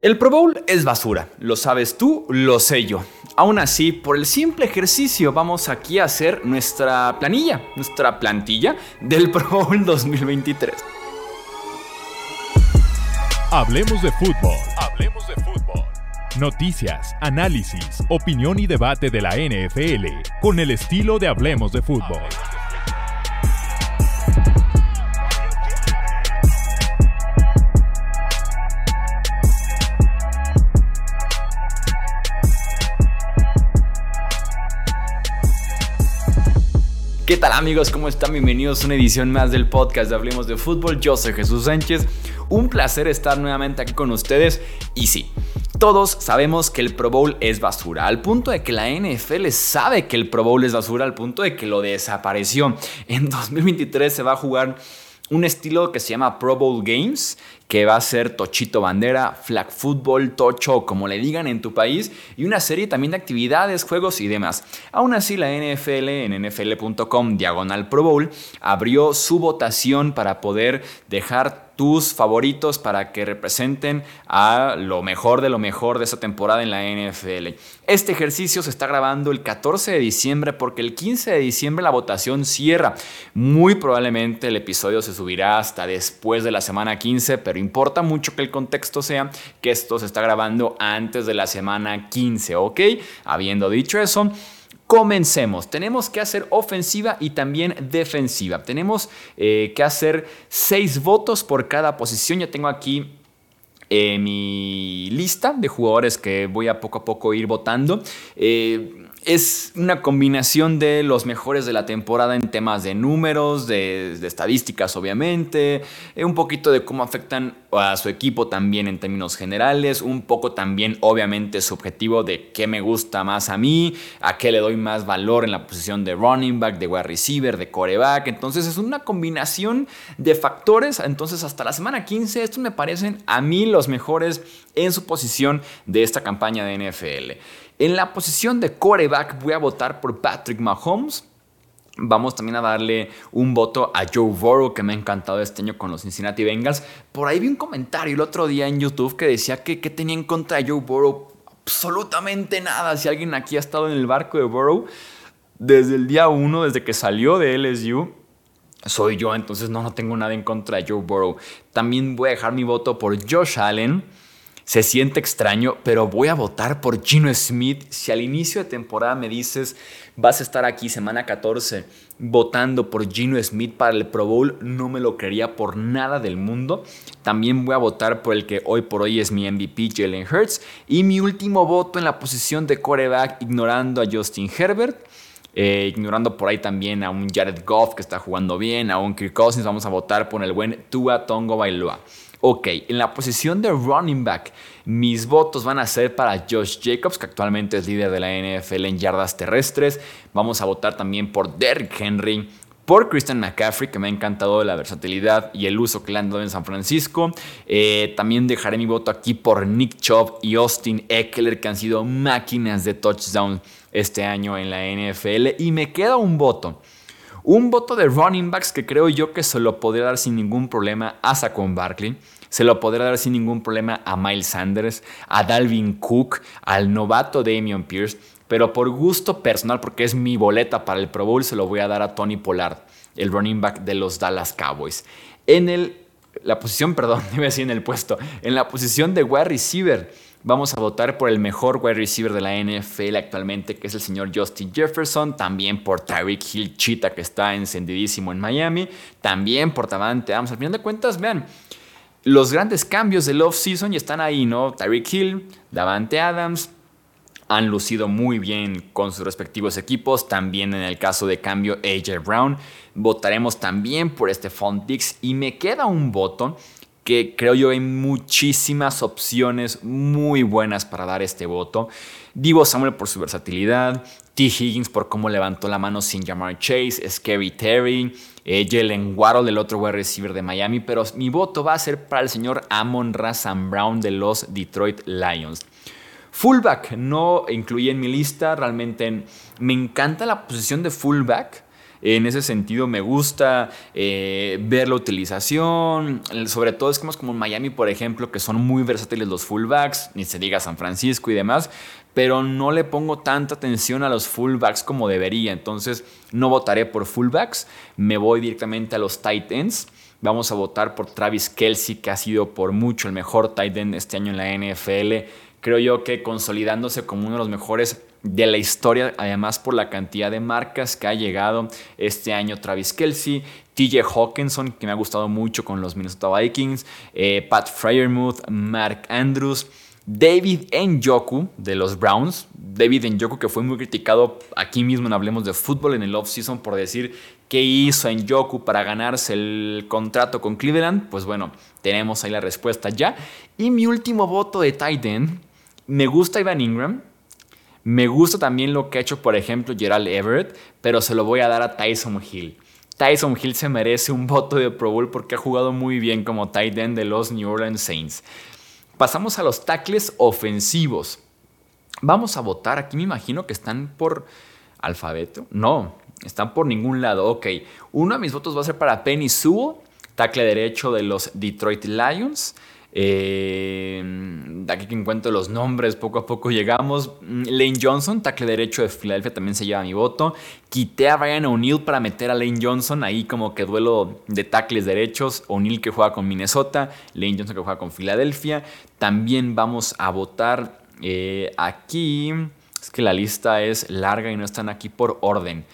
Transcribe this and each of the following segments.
El Pro Bowl es basura, lo sabes tú, lo sé yo. Aún así, por el simple ejercicio vamos aquí a hacer nuestra planilla, nuestra plantilla del Pro Bowl 2023. Hablemos de fútbol. Hablemos de fútbol. Noticias, análisis, opinión y debate de la NFL con el estilo de Hablemos de fútbol. ¿Qué tal amigos? ¿Cómo están? Bienvenidos a una edición más del podcast de Hablemos de Fútbol. Yo soy Jesús Sánchez. Un placer estar nuevamente aquí con ustedes. Y sí, todos sabemos que el Pro Bowl es basura, al punto de que la NFL sabe que el Pro Bowl es basura, al punto de que lo desapareció. En 2023 se va a jugar un estilo que se llama Pro Bowl Games, que va a ser Tochito Bandera, Flag Football, Tocho, como le digan en tu país, y una serie también de actividades, juegos y demás. Aún así, la NFL en nfl.com diagonal Pro Bowl abrió su votación para poder dejar tus favoritos para que representen a lo mejor de lo mejor de esa temporada en la NFL. Este ejercicio se está grabando el 14 de diciembre porque el 15 de diciembre la votación cierra. Muy probablemente el episodio se subirá hasta después de la semana 15, pero importa mucho que el contexto sea que esto se está grabando antes de la semana 15, ¿ok? Habiendo dicho eso, Comencemos. Tenemos que hacer ofensiva y también defensiva. Tenemos eh, que hacer seis votos por cada posición. Ya tengo aquí eh, mi lista de jugadores que voy a poco a poco ir votando. Eh, es una combinación de los mejores de la temporada en temas de números, de, estadísticas obviamente, eh, un poquito de cómo afectan a su equipo también en términos generales, un poco también obviamente subjetivo de qué me gusta más a mí, a qué le doy más valor en la posición de running back, de wide receiver, de coreback, entonces es una combinación de factores, entonces hasta la semana 15 estos me parecen a mí los mejores en su posición de esta campaña de NFL. En la posición de coreback voy a votar por Patrick Mahomes. Vamos también a darle un voto a Joe Burrow, que me ha encantado este año con los Cincinnati Bengals. Por ahí vi un comentario el otro día en YouTube que decía que, que tenía en contra de Joe Burrow. Absolutamente nada. Si alguien aquí ha estado en el barco de Burrow desde el día uno, desde que salió de LSU, soy yo. Entonces no, no tengo nada en contra de Joe Burrow. También voy a dejar mi voto por Josh Allen. Se siente extraño, pero voy a votar por Gino Smith. Si al inicio de temporada me dices, vas a estar aquí semana 14 votando por Gino Smith para el Pro Bowl, no me lo creería por nada del mundo. También voy a votar por el que hoy por hoy es mi MVP, Jalen Hurts. Y mi último voto en la posición de coreback, ignorando a Justin Herbert. Eh, ignorando por ahí también a un Jared Goff que está jugando bien, a un Kirk Cousins, vamos a votar por el buen Tua Tongo Bailoa. Ok, en la posición de running back, mis votos van a ser para Josh Jacobs, que actualmente es líder de la NFL en yardas terrestres. Vamos a votar también por Derrick Henry, por Christian McCaffrey, que me ha encantado la versatilidad y el uso que le han dado en San Francisco. Eh, también dejaré mi voto aquí por Nick Chubb y Austin Eckler, que han sido máquinas de touchdown este año en la NFL. Y me queda un voto un voto de running backs que creo yo que se lo podría dar sin ningún problema a Saquon Barkley. Se lo podría dar sin ningún problema a Miles Sanders, a Dalvin Cook, al novato Damian Pierce. Pero por gusto personal, porque es mi boleta para el Pro Bowl, se lo voy a dar a Tony Pollard, el running back de los Dallas Cowboys. En el, la posición, perdón, debe decir en el puesto, en la posición de wide receiver Vamos a votar por el mejor wide receiver de la NFL actualmente, que es el señor Justin Jefferson. También por Tyreek Hill Cheetah, que está encendidísimo en Miami. También por Davante Adams. Al final de cuentas, vean, los grandes cambios del off-season ya están ahí, ¿no? Tyreek Hill, Davante Adams, han lucido muy bien con sus respectivos equipos. También en el caso de cambio, AJ Brown. Votaremos también por este Dix y me queda un voto que creo yo hay muchísimas opciones muy buenas para dar este voto. Divo Samuel por su versatilidad, T. Higgins por cómo levantó la mano sin llamar Chase, Scary Terry, eh, Jalen Waddle, el otro wide receiver de Miami, pero mi voto va a ser para el señor Amon Razan Brown de los Detroit Lions. Fullback no incluí en mi lista, realmente me encanta la posición de fullback En ese sentido me gusta eh, ver la utilización, sobre todo es como en Miami, por ejemplo, que son muy versátiles los fullbacks, ni se diga San Francisco y demás, pero no le pongo tanta atención a los fullbacks como debería, entonces no votaré por fullbacks, me voy directamente a los tight ends. Vamos a votar por Travis Kelsey, que ha sido por mucho el mejor tight end este año en la NFL. Creo yo que consolidándose como uno de los mejores de la historia, además por la cantidad de marcas que ha llegado este año Travis Kelsey, TJ Hawkinson, que me ha gustado mucho con los Minnesota Vikings, eh, Pat Fryermuth, Mark Andrews, David Njoku de los Browns. David Njoku que fue muy criticado aquí mismo en Hablemos de Fútbol en el offseason por decir qué hizo Njoku para ganarse el contrato con Cleveland. Pues bueno, tenemos ahí la respuesta ya. Y mi último voto de Titan, me gusta Ivan Ingram. Me gusta también lo que ha hecho, por ejemplo, Gerald Everett, pero se lo voy a dar a Tyson Hill. Tyson Hill se merece un voto de Pro Bowl porque ha jugado muy bien como tight end de los New Orleans Saints. Pasamos a los tackles ofensivos. Vamos a votar. Aquí me imagino que están por alfabeto. No, están por ningún lado. Ok, uno de mis votos va a ser para Penny Sewell, tackle derecho de los Detroit Lions. Eh, aquí que encuentro los nombres, poco a poco llegamos. Mm, Lane Johnson, tackle derecho de Filadelfia, también se lleva mi voto. Quité a Ryan O'Neill para meter a Lane Johnson, ahí como que duelo de tackles derechos. O'Neill que juega con Minnesota, Lane Johnson que juega con Filadelfia. También vamos a votar eh, aquí. Es que la lista es larga y no están aquí por orden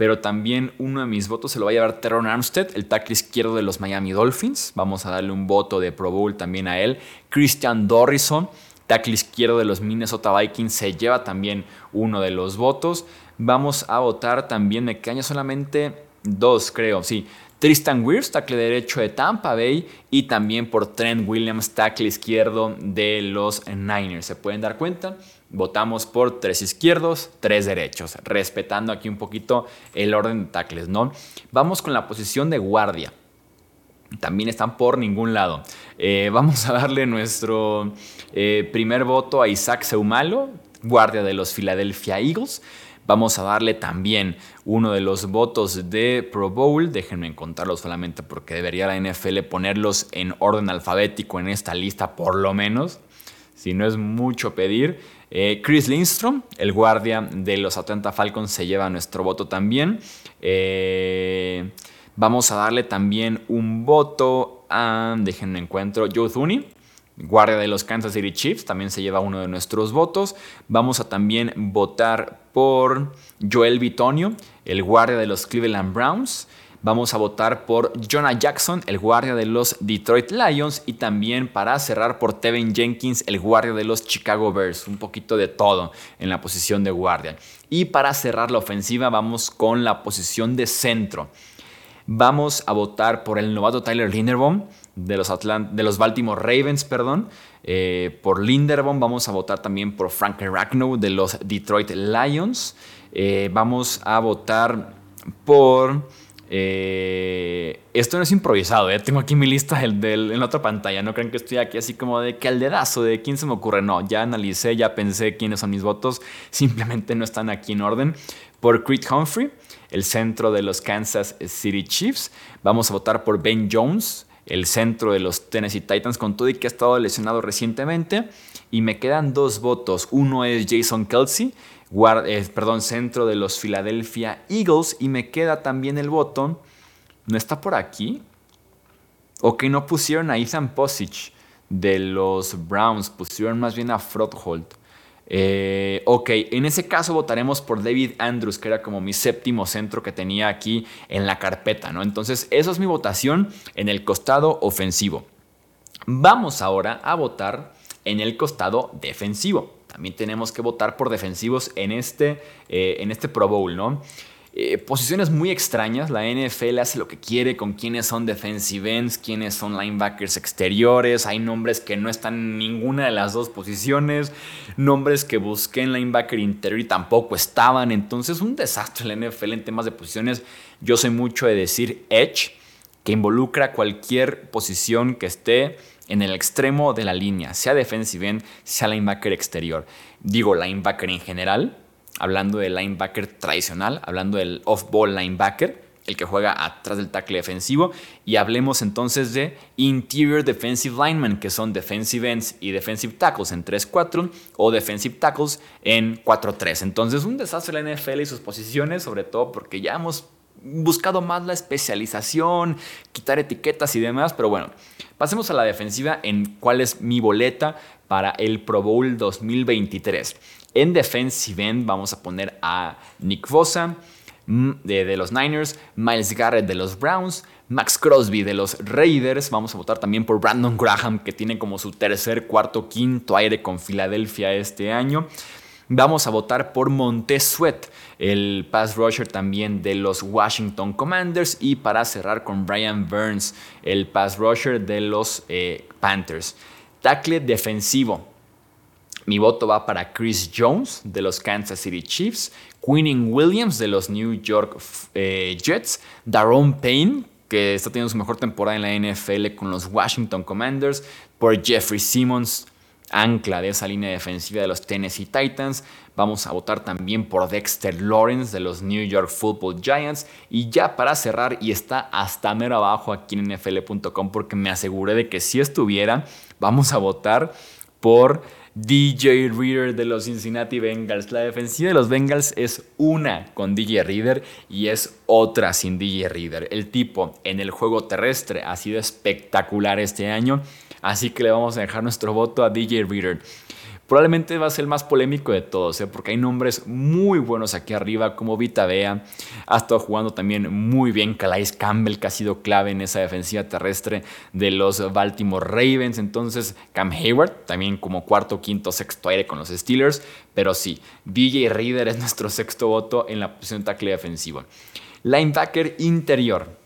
pero también uno de mis votos se lo va a llevar Teron Armstead, el tackle izquierdo de los Miami Dolphins. Vamos a darle un voto de Pro Bowl también a él. Christian Dorrison, tackle izquierdo de los Minnesota Vikings, se lleva también uno de los votos. Vamos a votar también, me quedan solamente dos, creo, sí. Tristan Wirfs, tackle derecho de Tampa Bay, y también por Trent Williams, tackle izquierdo de los Niners. ¿Se pueden dar cuenta? Votamos por tres izquierdos, tres derechos, respetando aquí un poquito el orden de tackles, ¿no? Vamos con la posición de guardia. También están por ningún lado. Eh, vamos a darle nuestro eh, primer voto a Isaac Seumalo, guardia de los Philadelphia Eagles. Vamos a darle también uno de los votos de Pro Bowl. Déjenme encontrarlos solamente porque debería la NFL ponerlos en orden alfabético en esta lista, por lo menos. Si no es mucho pedir. Eh, Chris Lindstrom, el guardia de los Atlanta Falcons, se lleva nuestro voto también. Eh, vamos a darle también un voto a, déjenme encuentro, Joe Thuney, guardia de los Kansas City Chiefs, también se lleva uno de nuestros votos. Vamos a también votar por Joel Bitonio, el guardia de los Cleveland Browns. Vamos a votar por Jonah Jackson, el guardia de los Detroit Lions, y también para cerrar por Tevin Jenkins, el guardia de los Chicago Bears. Un poquito de todo en la posición de guardia. Y para cerrar la ofensiva vamos con la posición de centro. Vamos a votar por el novato Tyler Linderbaum de los, de los Baltimore Ravens, perdón. Eh, por Linderbaum vamos a votar también por Frank Ragnow de los Detroit Lions. Eh, vamos a votar por eh, esto no es improvisado, ¿eh? tengo aquí mi lista en la otra pantalla. No crean que estoy aquí así como de que de quién se me ocurre. No, ya analicé, ya pensé quiénes son mis votos. Simplemente no están aquí en orden. Por Creed Humphrey, el centro de los Kansas City Chiefs. Vamos a votar por Ben Jones, el centro de los Tennessee Titans, con todo y que ha estado lesionado recientemente. Y me quedan dos votos. Uno es Jason Kelsey eh, perdón, centro de los Philadelphia Eagles. Y me queda también el voto. ¿No está por aquí? ¿O que no pusieron a Ethan Posich de los Browns? Pusieron más bien a Frothold. Eh, ok, en ese caso votaremos por David Andrews, que era como mi séptimo centro que tenía aquí en la carpeta, ¿no? Entonces, eso es mi votación en el costado ofensivo. Vamos ahora a votar en el costado defensivo. También tenemos que votar por defensivos en este, eh, en este Pro Bowl, ¿no? Eh, posiciones muy extrañas, la NFL hace lo que quiere con quiénes son defensive ends, quiénes son linebackers exteriores, hay nombres que no están en ninguna de las dos posiciones, nombres que busqué en linebacker interior y tampoco estaban, entonces un desastre la NFL en temas de posiciones, yo soy mucho de decir edge, que involucra cualquier posición que esté en el extremo de la línea, sea defensive end, sea linebacker exterior. Digo linebacker en general, hablando del linebacker tradicional, hablando del off-ball linebacker, el que juega atrás del tackle defensivo. Y hablemos entonces de interior defensive linemen, que son defensive ends y defensive tackles en 3-4 o defensive tackles en 4-3. Entonces, un desastre la NFL y sus posiciones, sobre todo porque ya hemos buscado más la especialización, quitar etiquetas y demás, pero bueno, pasemos a la defensiva en cuál es mi boleta para el Pro Bowl 2023. En defensive end vamos a poner a Nick Bosa mm, de, de, los Niners, Miles Garrett de los Browns, Max Crosby de los Raiders. Vamos a votar también por Brandon Graham, que tiene como su tercer, cuarto, quinto aire con Filadelfia este año. Vamos a votar por Montez Sweat, el pass rusher también de los Washington Commanders. Y para cerrar con Brian Burns, el pass rusher de los eh, Panthers. Tackle defensivo. Mi voto va para Chris Jones de los Kansas City Chiefs, Quinning Williams de los New York eh, Jets, Daron Payne que está teniendo su mejor temporada en la NFL con los Washington Commanders, por Jeffrey Simmons, ancla de esa línea defensiva de los Tennessee Titans. Vamos a votar también por Dexter Lawrence de los New York Football Giants. Y ya para cerrar, y está hasta mero abajo aquí en NFL.com porque me aseguré de que si estuviera, vamos a votar por DJ Reader de los Cincinnati Bengals. La defensiva de los Bengals es una con DJ Reader y es otra sin DJ Reader. El tipo en el juego terrestre ha sido espectacular este año, así que le vamos a dejar nuestro voto a DJ Reader. Probablemente va a ser el más polémico de todos, ¿eh? porque hay nombres muy buenos aquí arriba, como Vita Bea. Ha estado jugando también muy bien Calais Campbell, que ha sido clave en esa defensiva terrestre de los Baltimore Ravens. Entonces, Cam Hayward, también como cuarto, quinto, sexto aire con los Steelers. Pero sí, DJ Reader es nuestro sexto voto en la posición de tackle defensivo. Linebacker interior.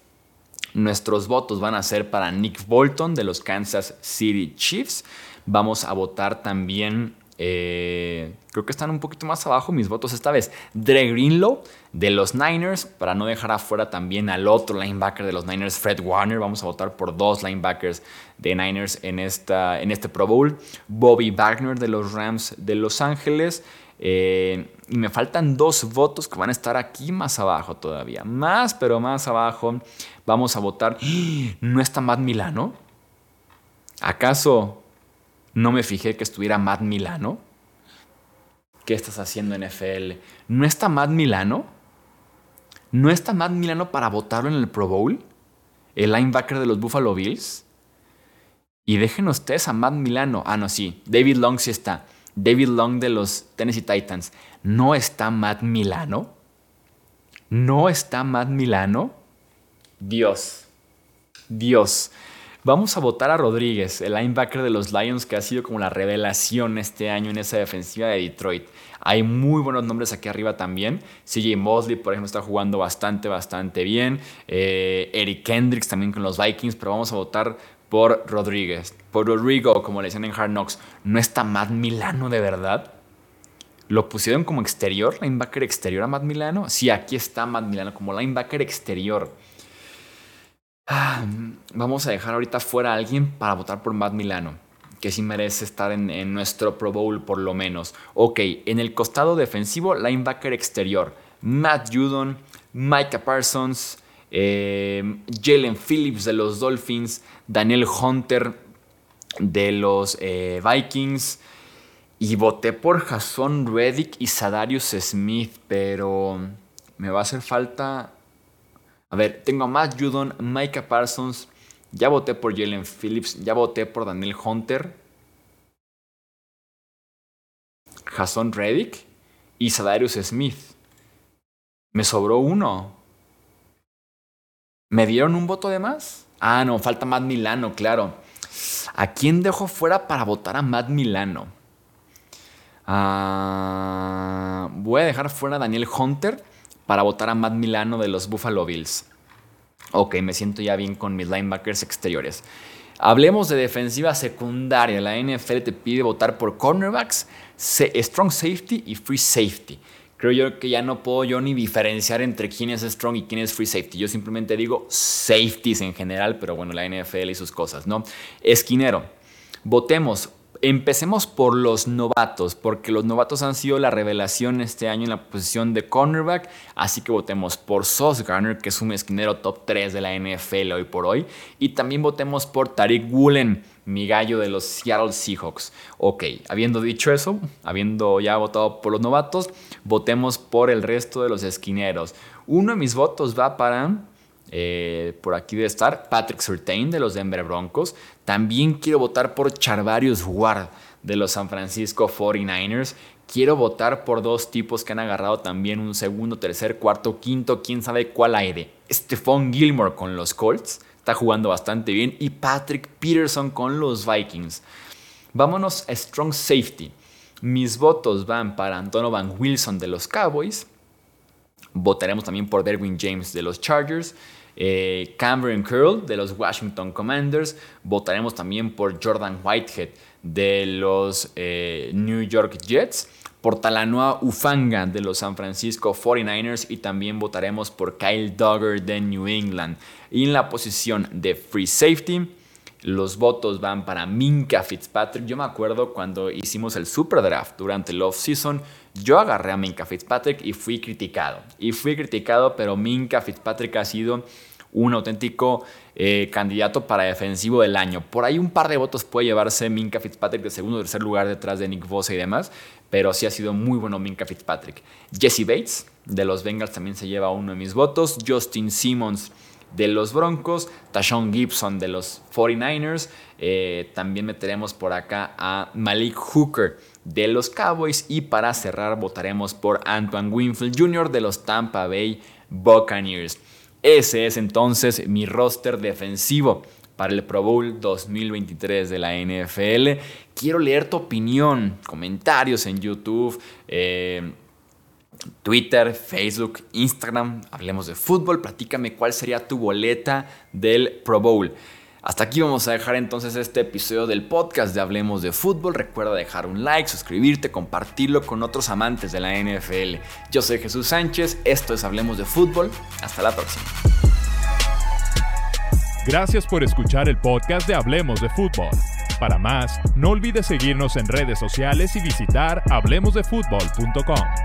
Nuestros votos van a ser para Nick Bolton de los Kansas City Chiefs. Vamos a votar también, eh, creo que están un poquito más abajo mis votos esta vez. Dre Greenlow de los Niners, para no dejar afuera también al otro linebacker de los Niners, Fred Warner. Vamos a votar por dos linebackers de Niners en, esta, en este Pro Bowl. Bobby Wagner de los Rams de Los Ángeles. Eh, y me faltan dos votos que van a estar aquí más abajo todavía. Más, pero más abajo. Vamos a votar. ¿No está Matt Milano? ¿Acaso no me fijé que estuviera Matt Milano. ¿Qué estás haciendo NFL? ¿No está Matt Milano? ¿No está Matt Milano para votarlo en el Pro Bowl? ¿El linebacker de los Buffalo Bills? Y dejen ustedes a Matt Milano. Ah, no, sí. David Long sí está. David Long de los Tennessee Titans. ¿No está Matt Milano? ¿No está Matt Milano? Dios. Dios. Vamos a votar a Rodríguez, el linebacker de los Lions que ha sido como la revelación este año en esa defensiva de Detroit. Hay muy buenos nombres aquí arriba también. CJ Mosley, por ejemplo, está jugando bastante, bastante bien. Eh, Eric Kendricks también con los Vikings, pero vamos a votar por Rodríguez. Por Rodrigo, como le decían en Hard Knocks. ¿No está Matt Milano de verdad? ¿Lo pusieron como exterior, linebacker exterior a Matt Milano? Sí, aquí está Matt Milano como linebacker exterior. Ah, vamos a dejar ahorita fuera a alguien para votar por Matt Milano, que sí merece estar en, nuestro Pro Bowl por lo menos. Ok, en el costado defensivo, linebacker exterior, Matt Judon, Micah Parsons, eh, Jalen Phillips de los Dolphins, Daniel Hunter de los eh, Vikings. Y voté por Jason Reddick y Sadarius Smith, pero me va a hacer falta a ver, tengo a Matt Judon, Micah Parsons, ya voté por Jalen Phillips, ya voté por Daniel Hunter, Jason Reddick y Sadarius Smith. Me sobró uno. ¿Me dieron un voto de más? Ah, no, falta Matt Milano, claro. ¿A quién dejo fuera para votar a Matt Milano? Ah, voy a dejar fuera a Daniel Hunter para votar a Matt Milano de los Buffalo Bills. Ok, me siento ya bien con mis linebackers exteriores. Hablemos de defensiva secundaria. La NFL te pide votar por cornerbacks, strong safety y free safety. Creo yo que ya no puedo yo ni diferenciar entre quién es strong y quién es free safety. Yo simplemente digo safeties en general, pero bueno, la NFL y sus cosas, ¿no? Esquinero. Votemos Empecemos por los novatos, porque los novatos han sido la revelación este año en la posición de cornerback, así que votemos por Sauce Garner, que es un esquinero top 3 de la NFL hoy por hoy, y también votemos por Tariq Woolen, mi gallo de los Seattle Seahawks. Ok, habiendo dicho eso, habiendo ya votado por los novatos, votemos por el resto de los esquineros. Uno de mis votos va para eh, por aquí debe estar Patrick Surtain de los Denver Broncos. También quiero votar por Charvarius Ward de los San Francisco 49ers. Quiero votar por dos tipos que han agarrado también un segundo, tercer, cuarto, quinto, quién sabe cuál aire. Stephon Gilmore con los Colts, está jugando bastante bien. Y Patrick Peterson con los Vikings. Vámonos a Strong Safety. Mis votos van para Antonio Van Wilson de los Cowboys. Votaremos también por Derwin James de los Chargers. Eh, Cameron Curl de los Washington Commanders. Votaremos también por Jordan Whitehead de los eh, New York Jets. Por Talanoa Ufanga de los San Francisco 49ers. Y también votaremos por Kyle Duggar de New England. Y en la posición de Free Safety. Los votos van para Minka Fitzpatrick. Yo me acuerdo cuando hicimos el Super Draft durante el off-season, yo agarré a Minka Fitzpatrick y fui criticado. Y fui criticado, pero Minka Fitzpatrick ha sido un auténtico eh, candidato para defensivo del año. Por ahí un par de votos puede llevarse Minka Fitzpatrick de segundo o tercer lugar detrás de Nick Bosa y demás, pero sí ha sido muy bueno Minka Fitzpatrick. Jesse Bates de los Bengals también se lleva uno de mis votos. Justin Simmons de los Broncos, Tashon Gibson de los 49ers, eh, también meteremos por acá a Malik Hooker de los Cowboys y para cerrar votaremos por Antoine Winfield Jr. de los Tampa Bay Buccaneers. Ese es entonces mi roster defensivo para el Pro Bowl 2023 de la NFL. Quiero leer tu opinión, comentarios en YouTube. Eh, Twitter, Facebook, Instagram, hablemos de fútbol, platícame cuál sería tu boleta del Pro Bowl. Hasta aquí vamos a dejar entonces este episodio del podcast de Hablemos de Fútbol. Recuerda dejar un like, suscribirte, compartirlo con otros amantes de la NFL. Yo soy Jesús Sánchez, esto es Hablemos de Fútbol. Hasta la próxima. Gracias por escuchar el podcast de Hablemos de Fútbol. Para más, no olvides seguirnos en redes sociales y visitar hablemosdefutbol.com.